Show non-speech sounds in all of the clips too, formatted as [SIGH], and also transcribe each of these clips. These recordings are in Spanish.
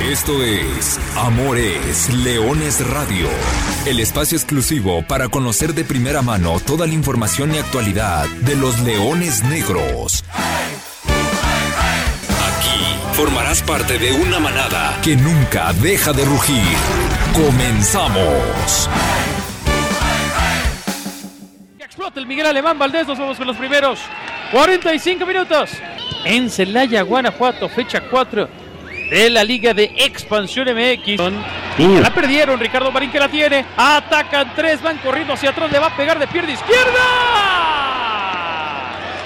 Esto es Amores Leones Radio, el espacio exclusivo para conocer de primera mano toda la información y actualidad de los leones negros. Aquí formarás parte de una manada que nunca deja de rugir. Comenzamos. Explota el Miguel Alemán Valdés, nos vamos con los primeros 45 minutos. En Celaya, Guanajuato, fecha 4 de la Liga de Expansión MX. La perdieron, Ricardo Marín que la tiene. Atacan tres, van corriendo hacia atrás, le va a pegar de pierna izquierda.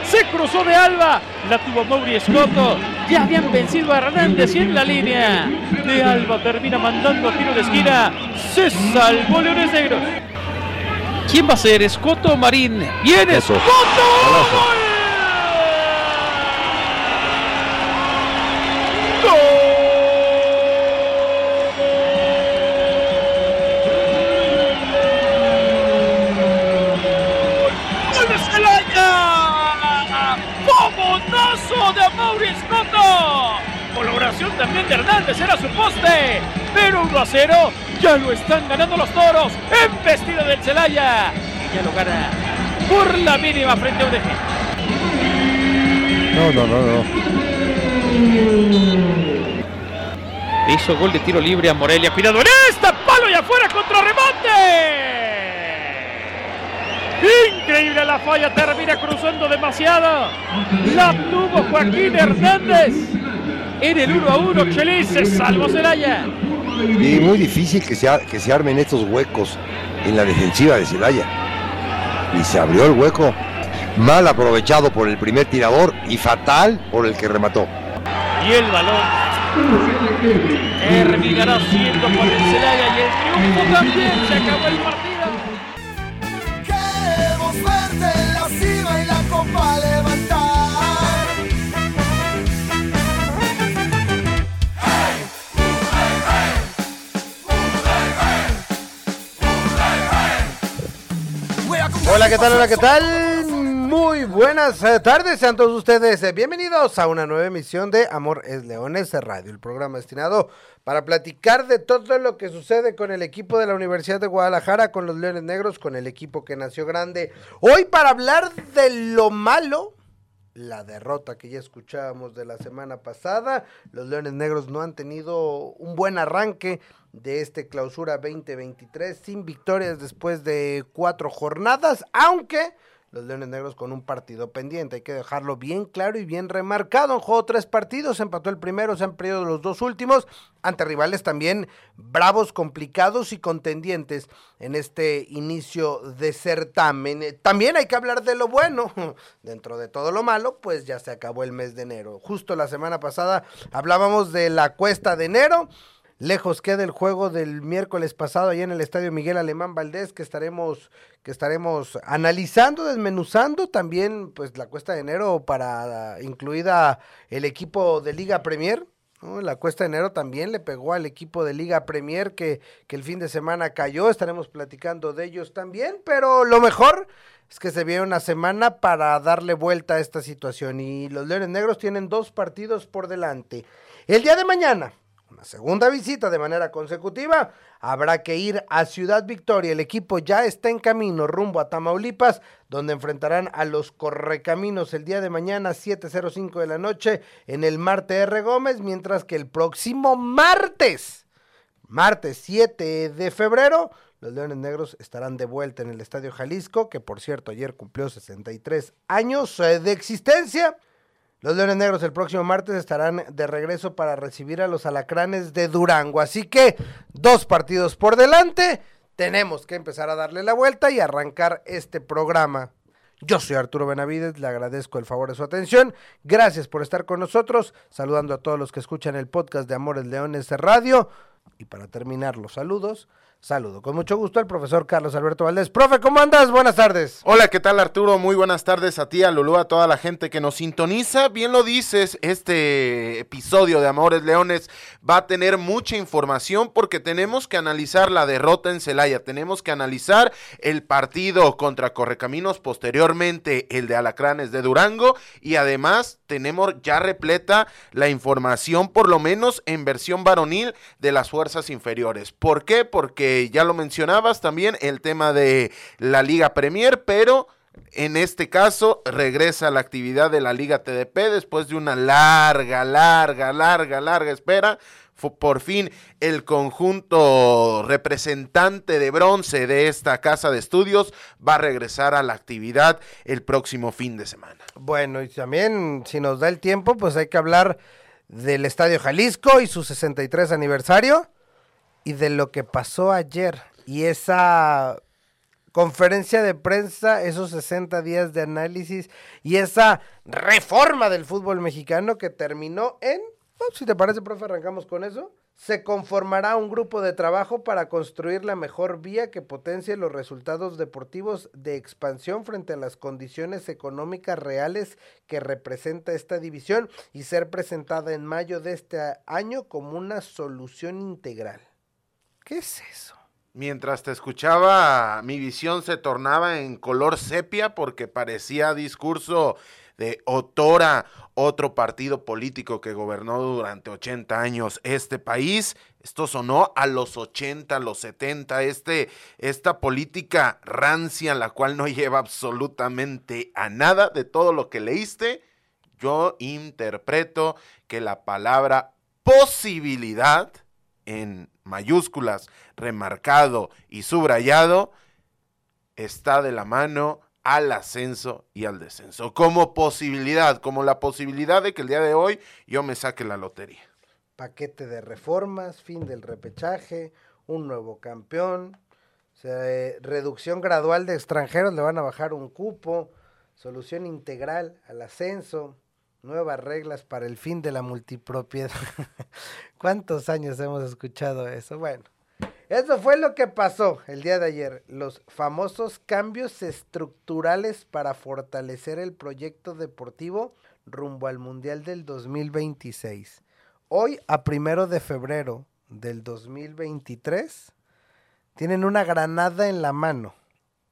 Se cruzó de Alba, la tuvo Mauri Escoto. Ya habían vencido a Hernández y en la línea de Alba termina mandando a tiro de esquina. Se salvó Leones Negros. ¿Quién va a ser? ¿Escoto o Marín? ¡Viene Escoto! de Hernández, era su poste. Pero 1 a 0, ya lo están ganando los toros. En vestido del Celaya. Y ya lo gana por la mínima frente a UDG. No, no, no, no. Hizo gol de tiro libre a Morelia. Cuidado en esta, palo y afuera contra remate. Increíble la falla, termina cruzando demasiado. La tuvo Joaquín Hernández. En el 1 a 1, Chelis se salvó Celaya. Y muy difícil que se, que se armen estos huecos en la defensiva de Celaya. Y se abrió el hueco. Mal aprovechado por el primer tirador y fatal por el que remató. Y el balón terminará siendo por el Celaya y el triunfo también. Se acabó el partido. Hola, ¿qué tal? Hola, ¿qué tal? Muy buenas eh, tardes, sean todos ustedes eh, bienvenidos a una nueva emisión de Amor es Leones Radio, el programa destinado para platicar de todo lo que sucede con el equipo de la Universidad de Guadalajara, con los Leones Negros, con el equipo que nació grande. Hoy para hablar de lo malo, la derrota que ya escuchábamos de la semana pasada. Los Leones Negros no han tenido un buen arranque de este clausura 2023 sin victorias después de cuatro jornadas, aunque los Leones Negros con un partido pendiente. Hay que dejarlo bien claro y bien remarcado. En juego tres partidos, empató el primero, se han perdido los dos últimos, ante rivales también bravos, complicados y contendientes en este inicio de certamen. También hay que hablar de lo bueno. [LAUGHS] Dentro de todo lo malo, pues ya se acabó el mes de enero. Justo la semana pasada hablábamos de la cuesta de enero. Lejos queda el juego del miércoles pasado allá en el Estadio Miguel Alemán Valdés que estaremos que estaremos analizando, desmenuzando también pues la cuesta de enero para incluida el equipo de Liga Premier. La cuesta de enero también le pegó al equipo de Liga Premier que, que el fin de semana cayó. Estaremos platicando de ellos también, pero lo mejor es que se viene una semana para darle vuelta a esta situación y los Leones Negros tienen dos partidos por delante. El día de mañana, una segunda visita de manera consecutiva, habrá que ir a Ciudad Victoria. El equipo ya está en camino rumbo a Tamaulipas, donde enfrentarán a los Correcaminos el día de mañana, 7.05 de la noche, en el Marte R. Gómez, mientras que el próximo martes, martes 7 de febrero, los Leones Negros estarán de vuelta en el Estadio Jalisco, que por cierto ayer cumplió 63 años eh, de existencia. Los Leones Negros el próximo martes estarán de regreso para recibir a los alacranes de Durango. Así que dos partidos por delante. Tenemos que empezar a darle la vuelta y arrancar este programa. Yo soy Arturo Benavides, le agradezco el favor de su atención. Gracias por estar con nosotros. Saludando a todos los que escuchan el podcast de Amores Leones Radio. Y para terminar los saludos, saludo con mucho gusto al profesor Carlos Alberto Valdés. Profe, ¿cómo andas? Buenas tardes. Hola, ¿qué tal Arturo? Muy buenas tardes a ti, a Lulú, a toda la gente que nos sintoniza. Bien lo dices, este episodio de Amores Leones va a tener mucha información porque tenemos que analizar la derrota en Celaya, tenemos que analizar el partido contra Correcaminos, posteriormente el de Alacranes de Durango y además tenemos ya repleta la información, por lo menos en versión varonil, de las fuerzas inferiores. ¿Por qué? Porque ya lo mencionabas también, el tema de la Liga Premier, pero en este caso regresa la actividad de la Liga TDP después de una larga, larga, larga, larga espera. Por fin el conjunto representante de bronce de esta casa de estudios va a regresar a la actividad el próximo fin de semana. Bueno, y también si nos da el tiempo, pues hay que hablar del Estadio Jalisco y su 63 aniversario y de lo que pasó ayer y esa conferencia de prensa, esos 60 días de análisis y esa reforma del fútbol mexicano que terminó en, oh, si te parece, profe, arrancamos con eso. Se conformará un grupo de trabajo para construir la mejor vía que potencie los resultados deportivos de expansión frente a las condiciones económicas reales que representa esta división y ser presentada en mayo de este año como una solución integral. ¿Qué es eso? Mientras te escuchaba, mi visión se tornaba en color sepia porque parecía discurso de Otora, otro partido político que gobernó durante 80 años este país. Esto sonó a los 80, a los 70, este, esta política rancia, la cual no [LAUGHS] lleva absolutamente a nada de todo lo que leíste. Yo interpreto que la palabra posibilidad en mayúsculas, remarcado y subrayado, está de la mano al ascenso y al descenso, como posibilidad, como la posibilidad de que el día de hoy yo me saque la lotería. Paquete de reformas, fin del repechaje, un nuevo campeón, reducción gradual de extranjeros, le van a bajar un cupo, solución integral al ascenso, Nuevas reglas para el fin de la multipropiedad. [LAUGHS] ¿Cuántos años hemos escuchado eso? Bueno, eso fue lo que pasó el día de ayer. Los famosos cambios estructurales para fortalecer el proyecto deportivo rumbo al Mundial del 2026. Hoy, a primero de febrero del 2023, tienen una granada en la mano.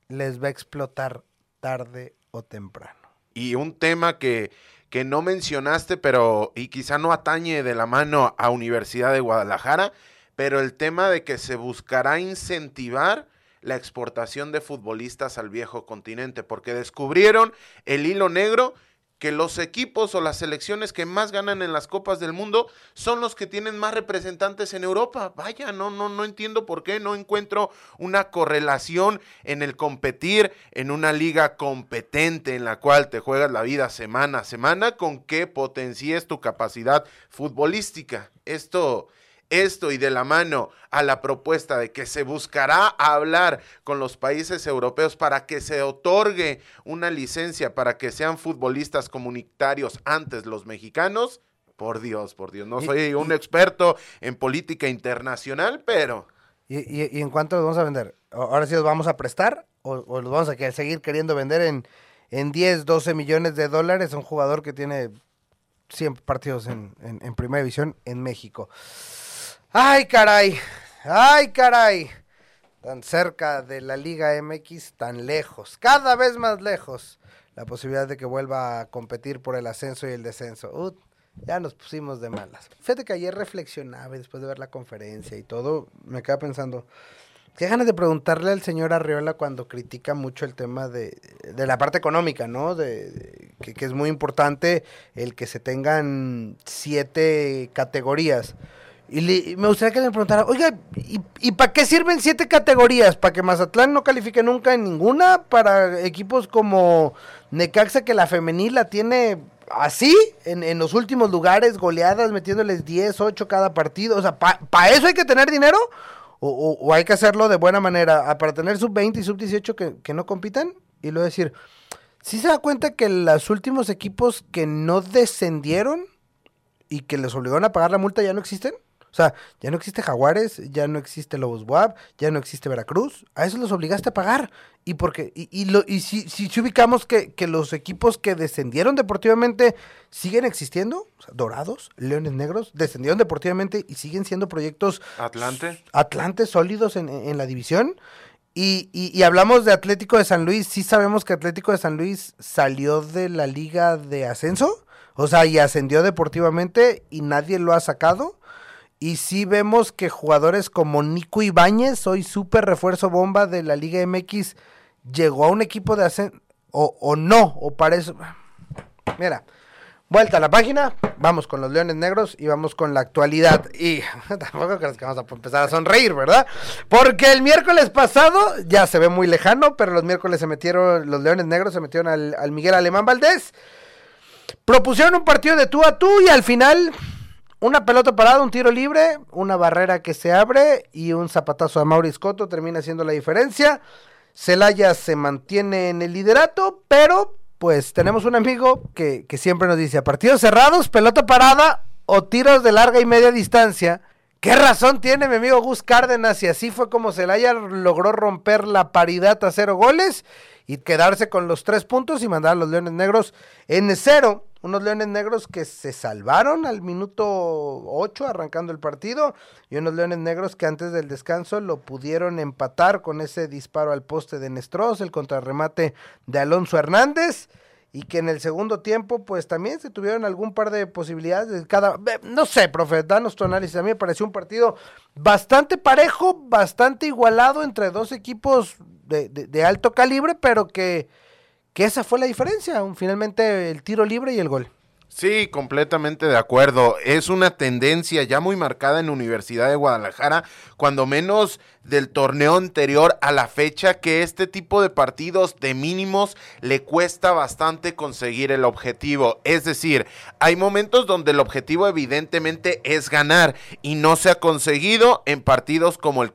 Les va a explotar tarde o temprano. Y un tema que que no mencionaste, pero y quizá no atañe de la mano a Universidad de Guadalajara, pero el tema de que se buscará incentivar la exportación de futbolistas al viejo continente, porque descubrieron el hilo negro que los equipos o las selecciones que más ganan en las copas del mundo son los que tienen más representantes en Europa. Vaya, no, no, no entiendo por qué, no encuentro una correlación en el competir en una liga competente en la cual te juegas la vida semana a semana con que potencies tu capacidad futbolística. Esto esto y de la mano a la propuesta de que se buscará hablar con los países europeos para que se otorgue una licencia para que sean futbolistas comunitarios antes los mexicanos, por Dios, por Dios, no soy un experto en política internacional, pero... ¿Y, en cuánto los vamos a vender? ¿Ahora sí los vamos a prestar o, los vamos a seguir queriendo vender en, en 10, 12 millones de dólares a un jugador que tiene 100 partidos en, en primera división en México? Ay, caray. Ay, caray. Tan cerca de la Liga MX, tan lejos. Cada vez más lejos. La posibilidad de que vuelva a competir por el ascenso y el descenso. ya nos pusimos de malas. Fíjate que ayer reflexionaba después de ver la conferencia y todo, me quedaba pensando, qué ganas de preguntarle al señor Arriola cuando critica mucho el tema de, la parte económica, ¿no? De, que, es muy importante el que se tengan siete categorías. Y me gustaría que le preguntara, oiga, ¿y, para qué sirven siete categorías? ¿Para que Mazatlán no califique nunca en ninguna? ¿Para equipos como Necaxa, que la femenil la tiene así, en, los últimos lugares, goleadas, metiéndoles 10, 8 cada partido? O sea, ¿para eso hay que tener dinero? O, hay que hacerlo de buena manera? ¿Para tener sub-20 y sub-18 que, que no compitan? Y luego decir, ¿sí se da cuenta que los últimos equipos que no descendieron y que les obligaron a pagar la multa ya no existen? O sea, ya no existe Jaguares, ya no existe Lobos Buap, ya no existe Veracruz. A eso los obligaste a pagar. Y porque, y, y, lo, y si, si, si ubicamos que, que, los equipos que descendieron deportivamente siguen existiendo, o sea, Dorados, Leones Negros, descendieron deportivamente y siguen siendo proyectos Atlante, Atlante sólidos en, en la división. Y, y, y, hablamos de Atlético de San Luis, sí sabemos que Atlético de San Luis salió de la liga de ascenso, o sea, y ascendió deportivamente y nadie lo ha sacado. Y sí vemos que jugadores como Nico Ibáñez, hoy súper refuerzo bomba de la Liga MX, llegó a un equipo de ascenso, o, no, o parece... Mira, vuelta a la página, vamos con los Leones Negros y vamos con la actualidad. Y [LAUGHS] tampoco crees que vamos a empezar a sonreír, ¿verdad? Porque el miércoles pasado, ya se ve muy lejano, pero los miércoles se metieron, los Leones Negros se metieron al, al Miguel Alemán Valdés. Propusieron un partido de tú a tú y al final una pelota parada, un tiro libre, una barrera que se abre y un zapatazo a Maurice Cotto termina siendo la diferencia. Celaya se mantiene en el liderato, pero pues tenemos un amigo que, que, siempre nos dice, a partidos cerrados, pelota parada o tiros de larga y media distancia. ¿Qué razón tiene mi amigo Gus Cárdenas? Y así fue como Celaya logró romper la paridad a cero goles y quedarse con los tres puntos y mandar a los Leones Negros en cero. Unos Leones Negros que se salvaron al minuto 8 arrancando el partido y unos Leones Negros que antes del descanso lo pudieron empatar con ese disparo al poste de Nestros, el contrarremate de Alonso Hernández y que en el segundo tiempo pues también se tuvieron algún par de posibilidades cada no sé profe danos tu análisis. A mí me pareció un partido bastante parejo bastante igualado entre dos equipos de, de, de alto calibre pero que que esa fue la diferencia finalmente el tiro libre y el gol Sí, completamente de acuerdo. Es una tendencia ya muy marcada en Universidad de Guadalajara, cuando menos del torneo anterior a la fecha, que este tipo de partidos de mínimos le cuesta bastante conseguir el objetivo. Es decir, hay momentos donde el objetivo evidentemente es ganar y no se ha conseguido en partidos como, el,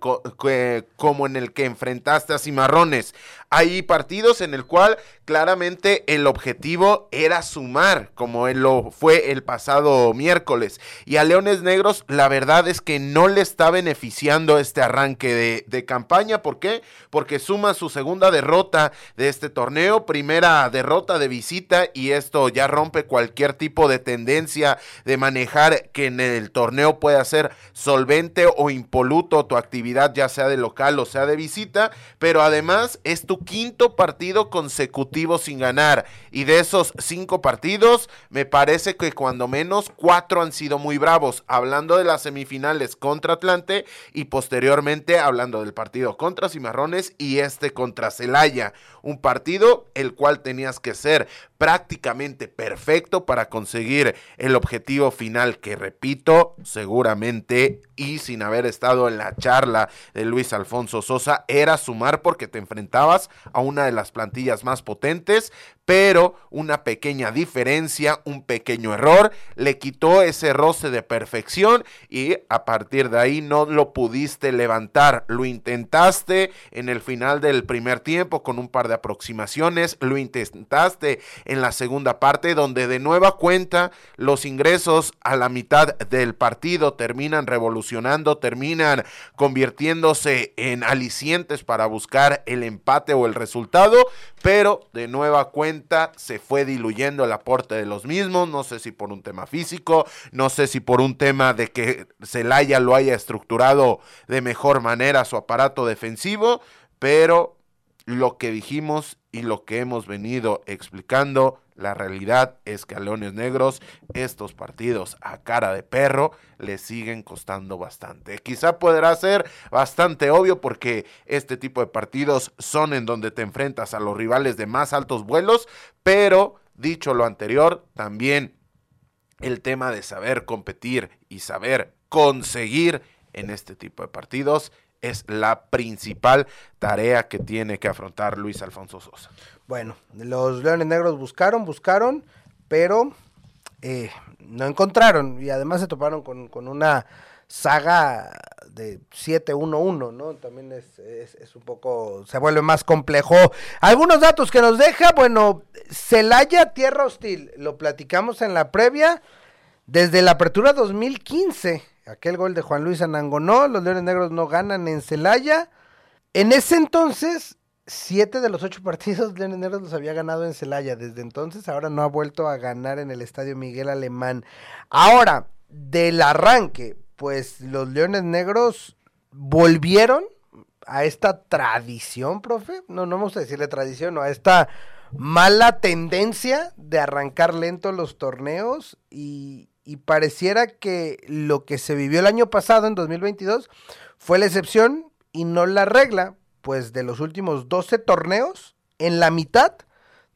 como en el que enfrentaste a Cimarrones. Hay partidos en el cual claramente el objetivo era sumar, como él lo fue el pasado miércoles. Y a Leones Negros la verdad es que no le está beneficiando este arranque de, campaña. ¿Por qué? Porque suma su segunda derrota de este torneo, primera derrota de visita y esto ya rompe cualquier tipo de tendencia de manejar que en el torneo pueda ser solvente o impoluto tu actividad, ya sea de local o sea de visita. Pero además es tu quinto partido consecutivo sin ganar. Y de esos cinco partidos me parece que cuando menos cuatro han sido muy bravos, hablando de las semifinales contra Atlante y posteriormente hablando del partido contra Cimarrones y este contra Celaya, un partido el cual tenías que ser prácticamente perfecto para conseguir el objetivo final que repito, seguramente y sin haber estado en la charla de Luis Alfonso Sosa era sumar porque te enfrentabas a una de las plantillas más potentes, pero una pequeña diferencia, un pequeño error, le quitó ese roce de perfección y a partir de ahí no lo pudiste levantar. Lo intentaste en el final del primer tiempo con un par de aproximaciones, lo intentaste en la segunda parte donde de nueva cuenta los ingresos a la mitad del partido terminan revolucionando, terminan convirtiéndose en alicientes para buscar el empate o el resultado, pero de nueva se fue diluyendo el aporte de los mismos, no sé si por un tema físico, no sé si por un tema de que Celaya lo haya estructurado de mejor manera su aparato defensivo, pero lo que dijimos y lo que hemos venido explicando, la realidad es que a Leones Negros estos partidos a cara de perro le siguen costando bastante. Quizá podrá ser bastante obvio porque este tipo de partidos son en donde te enfrentas a los rivales de más altos vuelos, pero dicho lo anterior, también el tema de saber competir y saber conseguir en este tipo de partidos es la principal tarea que tiene que afrontar Luis Alfonso Sosa. Bueno, los Leones Negros buscaron, buscaron, pero eh, no encontraron y además se toparon con, con una saga de 7-1-1, ¿no? También es, es, es, un poco, se vuelve más complejo. Algunos datos que nos deja, bueno, Celaya, tierra hostil, lo platicamos en la previa, desde la apertura 2015 aquel gol de Juan Luis Anangonó, los Leones Negros no ganan en Celaya. En ese entonces, siete de los ocho partidos [LAUGHS] Leones Negros los había ganado en Celaya. Desde entonces, ahora no ha vuelto a ganar en el Estadio Miguel Alemán. Ahora, del arranque, pues los Leones Negros volvieron a esta tradición, profe. No, no vamos a decirle tradición, no, a esta mala tendencia de arrancar lento los torneos y, y pareciera que lo que se vivió el año pasado, en 2022, fue la excepción y no la regla, pues de los últimos 12 torneos, en la mitad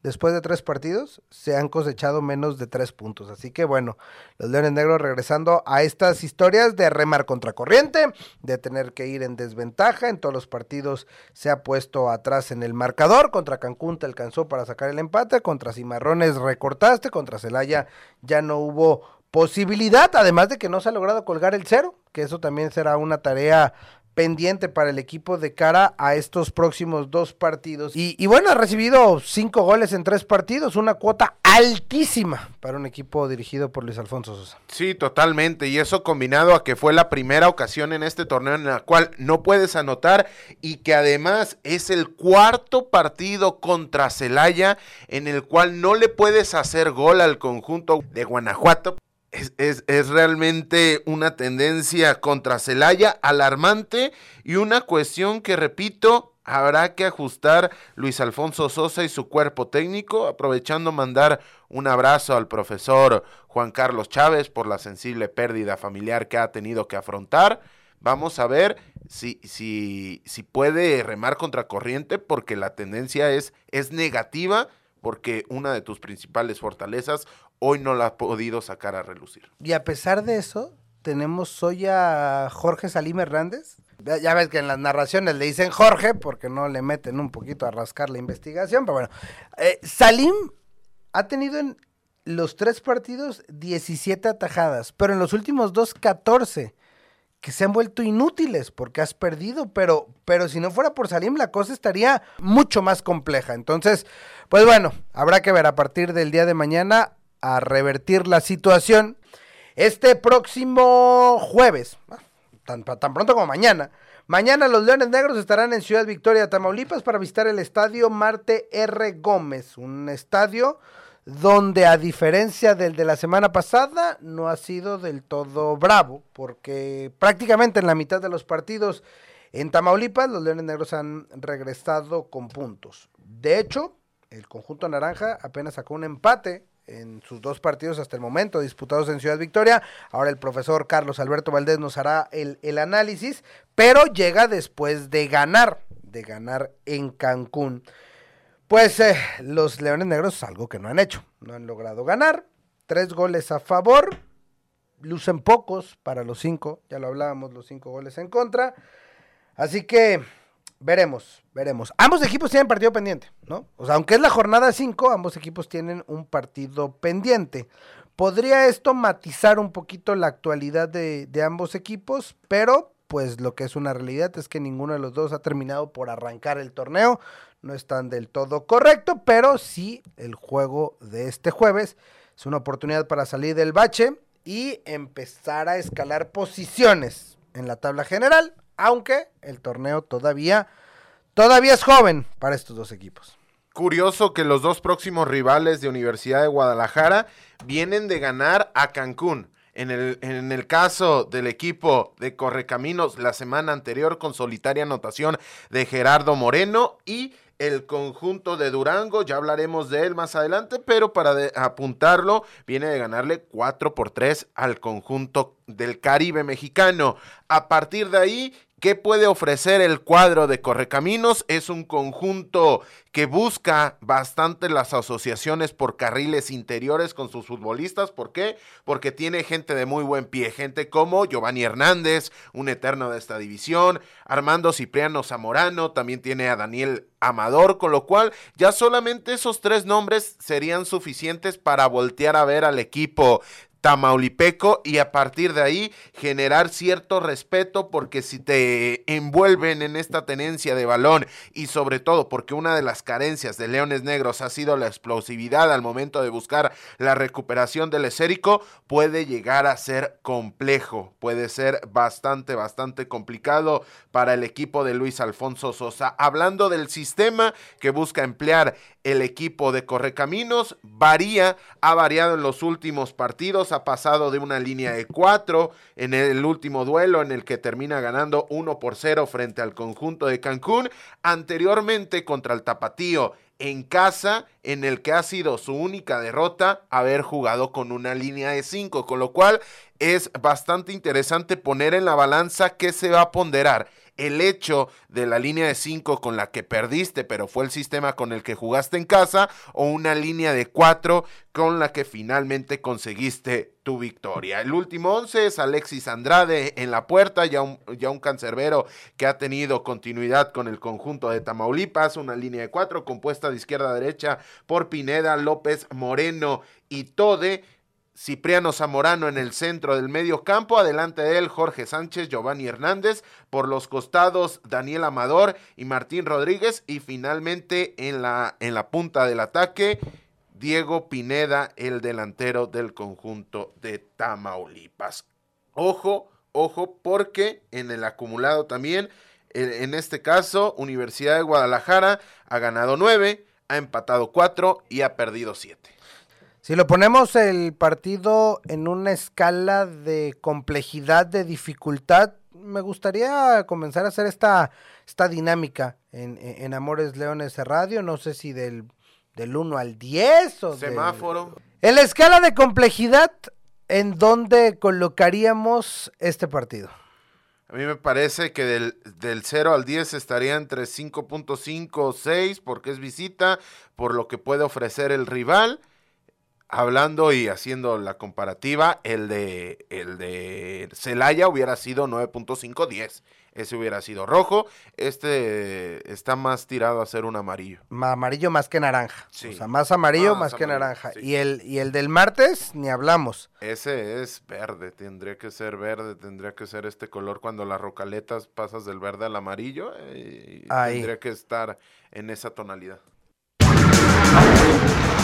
después de tres partidos, se han cosechado menos de tres puntos. Así que bueno, los Leones Negros regresando a estas historias de remar contra corriente, de tener que ir en desventaja. En todos los partidos se ha puesto atrás en el marcador. Contra Cancún te alcanzó para sacar el empate. Contra Cimarrones recortaste. Contra Celaya ya no hubo posibilidad, además de que no se ha logrado colgar el cero, que eso también será una tarea pendiente para el equipo de cara a estos próximos dos partidos. Y, bueno, ha recibido cinco goles en tres partidos, una cuota altísima para un equipo dirigido por Luis Alfonso Sosa. Sí, totalmente. Y eso combinado a que fue la primera ocasión en este torneo en la cual no puedes anotar y que además es el cuarto partido contra Celaya en el cual no le puedes hacer gol al conjunto de Guanajuato es, es, realmente una tendencia contra Celaya alarmante y una cuestión que, repito, habrá que ajustar Luis Alfonso Sosa y su cuerpo técnico, aprovechando mandar un abrazo al profesor Juan Carlos Chávez por la sensible pérdida familiar que ha tenido que afrontar. Vamos a ver si, si, si puede remar contra corriente porque la tendencia es, es negativa porque una de tus principales fortalezas hoy no la ha podido sacar a relucir. Y a pesar de eso, tenemos hoy a Jorge Salim Hernández. Ya ves que en las narraciones le dicen Jorge porque no le meten un poquito a rascar la investigación, pero bueno. Eh, Salim ha tenido en los tres partidos 17 atajadas, pero en los últimos dos 14 que se han vuelto inútiles porque has perdido, pero, pero si no fuera por Salim la cosa estaría mucho más compleja. Entonces, pues bueno, habrá que ver a partir del día de mañana a revertir la situación. Este próximo jueves, ah, tan, tan pronto como mañana, mañana los Leones Negros estarán en Ciudad Victoria, Tamaulipas, para visitar el estadio Marte R. Gómez, un estadio donde a diferencia del de la semana pasada no ha sido del todo bravo, porque prácticamente en la mitad de los partidos en Tamaulipas los Leones Negros han regresado con puntos. De hecho, el conjunto naranja apenas sacó un empate en sus dos partidos hasta el momento disputados en Ciudad Victoria. Ahora el profesor Carlos Alberto Valdés nos hará el, el análisis, pero llega después de ganar, de ganar en Cancún. Pues eh, los Leones Negros, algo que no han hecho, no han logrado ganar. Tres goles a favor, lucen pocos para los cinco, ya lo hablábamos, los cinco goles en contra. Así que veremos, veremos. Ambos equipos tienen partido pendiente, ¿no? O sea, aunque es la jornada cinco, ambos equipos tienen un partido pendiente. Podría esto matizar un poquito la actualidad de, de ambos equipos, pero pues lo que es una realidad es que ninguno de los dos ha terminado por arrancar el torneo no están del todo correcto, pero sí el juego de este jueves es una oportunidad para salir del bache y empezar a escalar posiciones en la tabla general, aunque el torneo todavía todavía es joven para estos dos equipos. Curioso que los dos próximos rivales de Universidad de Guadalajara vienen de ganar a Cancún. En el, en el, caso del equipo de Correcaminos, la semana anterior con solitaria anotación de Gerardo Moreno y el conjunto de Durango, ya hablaremos de él más adelante, pero para apuntarlo, viene de ganarle 4 por 3 al conjunto del Caribe mexicano. A partir de ahí, ¿qué puede ofrecer el cuadro de Correcaminos? Es un conjunto que busca bastante las asociaciones por carriles interiores con sus futbolistas. ¿Por qué? Porque tiene gente de muy buen pie, gente como Giovanni Hernández, un eterno de esta división, Armando Cipriano Zamorano, también tiene a Daniel Amador, con lo cual ya solamente esos tres nombres serían suficientes para voltear a ver al equipo tamaulipeco y a partir de ahí generar cierto respeto porque si te envuelven en esta tenencia de balón y sobre todo porque una de las carencias de Leones Negros ha sido la explosividad al momento de buscar la recuperación del esérico, puede llegar a ser complejo, puede ser bastante, bastante complicado para el equipo de Luis Alfonso Sosa. Hablando del sistema que busca emplear el equipo de Correcaminos, varía, ha variado en los últimos partidos, ha pasado de una línea de cuatro en el último duelo en el que termina ganando 1 por 0 frente al conjunto de Cancún, anteriormente contra el Tapatío en casa, en el que ha sido su única derrota, haber jugado con una línea de 5, con lo cual es bastante interesante poner en la balanza qué se va a ponderar el hecho de la línea de 5 con la que perdiste, pero fue el sistema con el que jugaste en casa, o una línea de 4 con la que finalmente conseguiste tu victoria. El último 11 es Alexis Andrade en la puerta, ya un, ya un cancerbero que ha tenido continuidad con el conjunto de Tamaulipas, una línea de 4 compuesta de izquierda a derecha por Pineda, López, Moreno y Tode Cipriano Zamorano en el centro del medio campo, adelante de él Jorge Sánchez, Giovanni Hernández, por los costados Daniel Amador y Martín Rodríguez y finalmente en la, en la punta del ataque Diego Pineda, el delantero del conjunto de Tamaulipas. Ojo, ojo, porque en el acumulado también, en este caso, Universidad de Guadalajara ha ganado nueve, ha empatado cuatro y ha perdido siete. Si lo ponemos el partido en una escala de complejidad, de dificultad, me gustaría comenzar a hacer esta, esta dinámica en, Amores Leones Radio. No sé si del, del 1 al 10 o Semáforo. En la escala de complejidad, ¿en dónde colocaríamos este partido? A mí me parece que del, del 0 al 10 estaría entre 5.5 o 6 porque es visita, por lo que puede ofrecer el rival hablando y haciendo la comparativa, el de el de Celaya hubiera sido 9.510. Ese hubiera sido rojo. Este está más tirado a ser un amarillo. Amarillo más que naranja. O sea, más amarillo más, que naranja. Y el y el del martes ni hablamos. Ese es verde, tendría que ser verde, tendría que ser este color cuando las rocaletas pasas del verde al amarillo, eh, tendría que estar en esa tonalidad.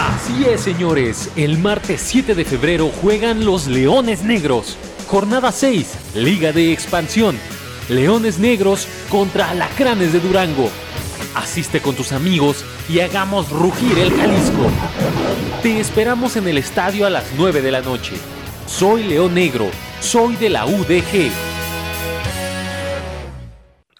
Así es, señores. El martes 7 de febrero juegan los Leones Negros. Jornada 6, Liga de Expansión. Leones Negros contra Alacranes de Durango. Asiste con tus amigos y hagamos rugir el Jalisco. Te esperamos en el estadio a las 9 de la noche. Soy León Negro, soy de la UDG.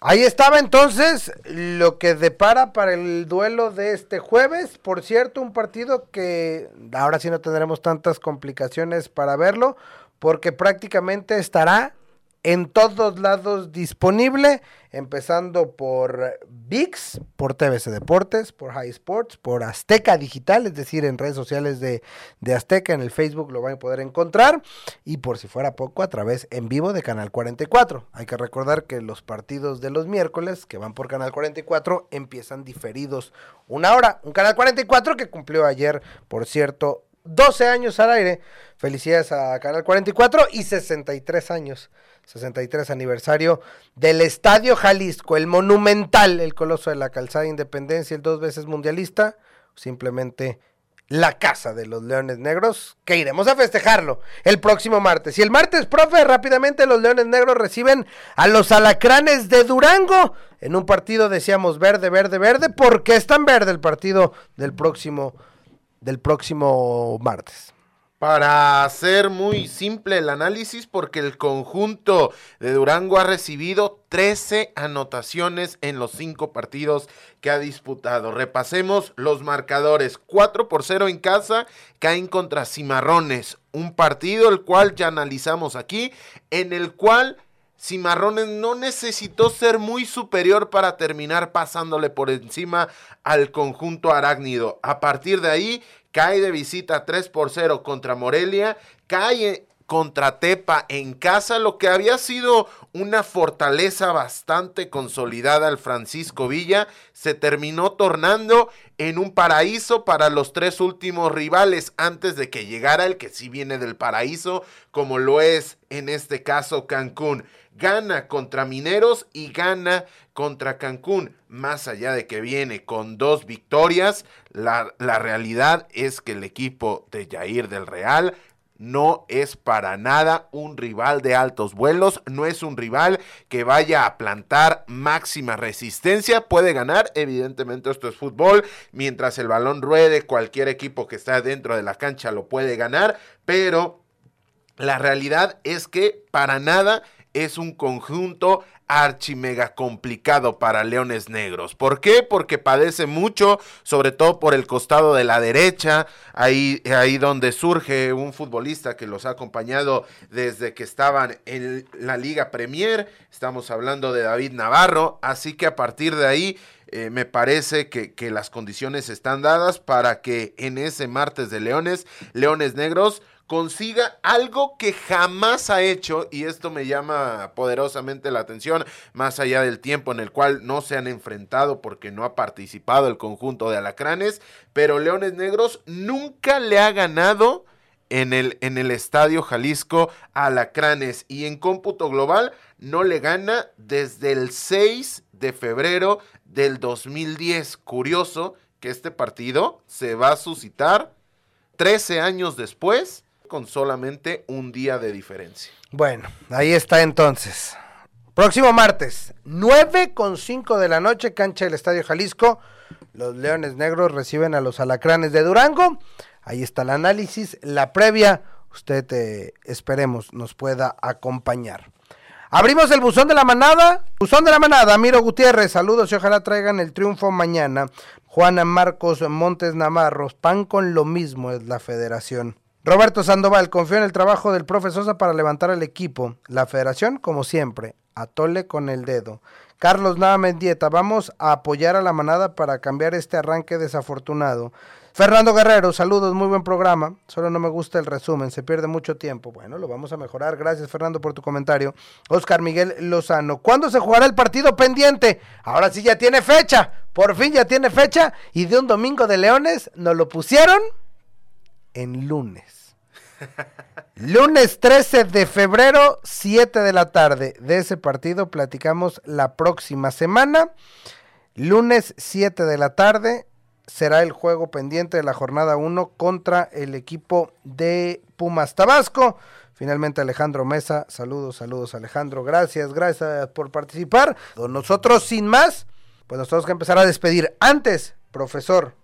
Ahí estaba entonces lo que depara para el duelo de este jueves. Por cierto, un partido que ahora sí no tendremos tantas complicaciones para verlo, porque prácticamente estará en todos lados disponible, empezando por VIX, por TVC Deportes, por High Sports, por Azteca Digital, es decir, en redes sociales de, de, Azteca, en el Facebook lo van a poder encontrar, y por si fuera poco, a través en vivo de Canal 44. Hay que recordar que los partidos de los miércoles, que van por Canal 44, empiezan diferidos una hora. Un Canal 44 que cumplió ayer, por cierto, 12 años al aire. Felicidades a Canal 44 y 63 años 63 aniversario del Estadio Jalisco, el monumental, el coloso de la calzada Independencia, el dos veces mundialista, simplemente la casa de los Leones Negros, que iremos a festejarlo el próximo martes. Y el martes, profe, rápidamente los Leones Negros reciben a los Alacranes de Durango en un partido, decíamos, verde, verde, verde, porque es tan verde el partido del próximo, del próximo martes para hacer muy simple el análisis, porque el conjunto de Durango ha recibido 13 anotaciones en los cinco partidos que ha disputado. Repasemos los marcadores. 4 por 0 en casa, caen contra Cimarrones. Un partido el cual ya analizamos aquí, en el cual Cimarrones no necesitó ser muy superior para terminar pasándole por encima al conjunto arácnido. A partir de ahí, cae de visita 3 por 0 contra Morelia, cae contra Tepa en casa, lo que había sido una fortaleza bastante consolidada al Francisco Villa, se terminó tornando en un paraíso para los tres últimos rivales antes de que llegara el que sí viene del paraíso, como lo es en este caso Cancún. Gana contra Mineros y gana contra Cancún. Más allá de que viene con dos victorias, la, la realidad es que el equipo de Jair del Real no es para nada un rival de altos vuelos, no es un rival que vaya a plantar máxima resistencia, puede ganar, evidentemente esto es fútbol, mientras el balón ruede, cualquier equipo que está dentro de la cancha lo puede ganar, pero la realidad es que para nada es un conjunto archimega complicado para Leones Negros. ¿Por qué? Porque padece mucho, sobre todo por el costado de la derecha, ahí, ahí donde surge un futbolista que los ha acompañado desde que estaban en la Liga Premier. Estamos hablando de David Navarro, así que a partir de ahí eh, me parece que, que las condiciones están dadas para que en ese martes de Leones, Leones Negros, consiga algo que jamás ha hecho, y esto me llama poderosamente la atención, más allá del tiempo en el cual no se han enfrentado porque no ha participado el conjunto de alacranes, pero Leones Negros nunca le ha ganado en el, en el Estadio Jalisco a Alacranes y en cómputo global no le gana desde el 6 de febrero del 2010. Curioso que este partido se va a suscitar 13 años después con solamente un día de diferencia. Bueno, ahí está entonces. Próximo martes, 9 con 5 de la noche, cancha del Estadio Jalisco. Los Leones Negros reciben a los Alacranes de Durango. Ahí está el análisis, la previa. Usted, eh, esperemos, nos pueda acompañar. Abrimos el buzón de la manada. Buzón de la manada, Miro Gutiérrez, saludos y ojalá traigan el triunfo mañana. Juana Marcos Montes Navarros, pan con lo mismo es la federación. Roberto Sandoval, confío en el trabajo del profe Sosa para levantar el equipo. La federación, como siempre, atole con el dedo. Carlos Nava Mendieta, vamos a apoyar a la manada para cambiar este arranque desafortunado. Fernando Guerrero, saludos, muy buen programa. Solo no me gusta el resumen, se pierde mucho tiempo. Bueno, lo vamos a mejorar. Gracias, Fernando, por tu comentario. Oscar Miguel Lozano, ¿cuándo se jugará el partido pendiente? Ahora sí ya tiene fecha. Por fin ya tiene fecha. Y de un domingo de Leones nos lo pusieron en lunes. [LAUGHS] Lunes 13 de febrero, 7 de la tarde. De ese partido platicamos la próxima semana. Lunes 7 de la tarde será el juego pendiente de la jornada 1 contra el equipo de Pumas Tabasco. Finalmente Alejandro Mesa, saludos, saludos Alejandro, gracias, gracias por participar. Nosotros sin más, pues nos tenemos que empezar a despedir. Antes, profesor,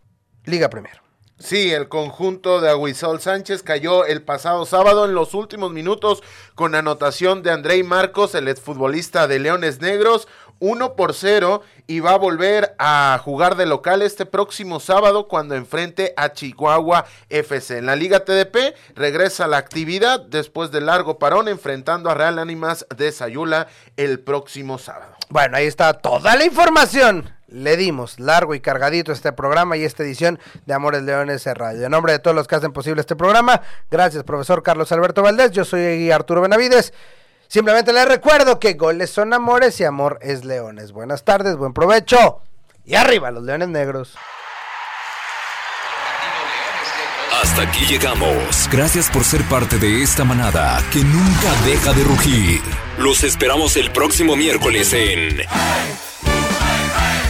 Liga Premier. Sí, el conjunto de Aguisol Sánchez cayó el pasado sábado en los últimos minutos con anotación de Andrei Marcos, el exfutbolista de Leones Negros, 1 por 0 y va a volver a jugar de local este próximo sábado cuando enfrente a Chihuahua FC. En la Liga TDP regresa la actividad después de largo parón enfrentando a Real Ánimas de Sayula el próximo sábado. Bueno, ahí está toda la información le dimos largo y cargadito este programa y esta edición de Amores Leones Radio. En nombre de todos los que hacen posible este programa, gracias profesor Carlos Alberto Valdés, yo soy Arturo Benavides. Simplemente les recuerdo que goles son amores y amor es leones. Buenas tardes, buen provecho y arriba los leones negros. Hasta aquí llegamos. Gracias por ser parte de esta manada que nunca deja de rugir. Los esperamos el próximo miércoles en...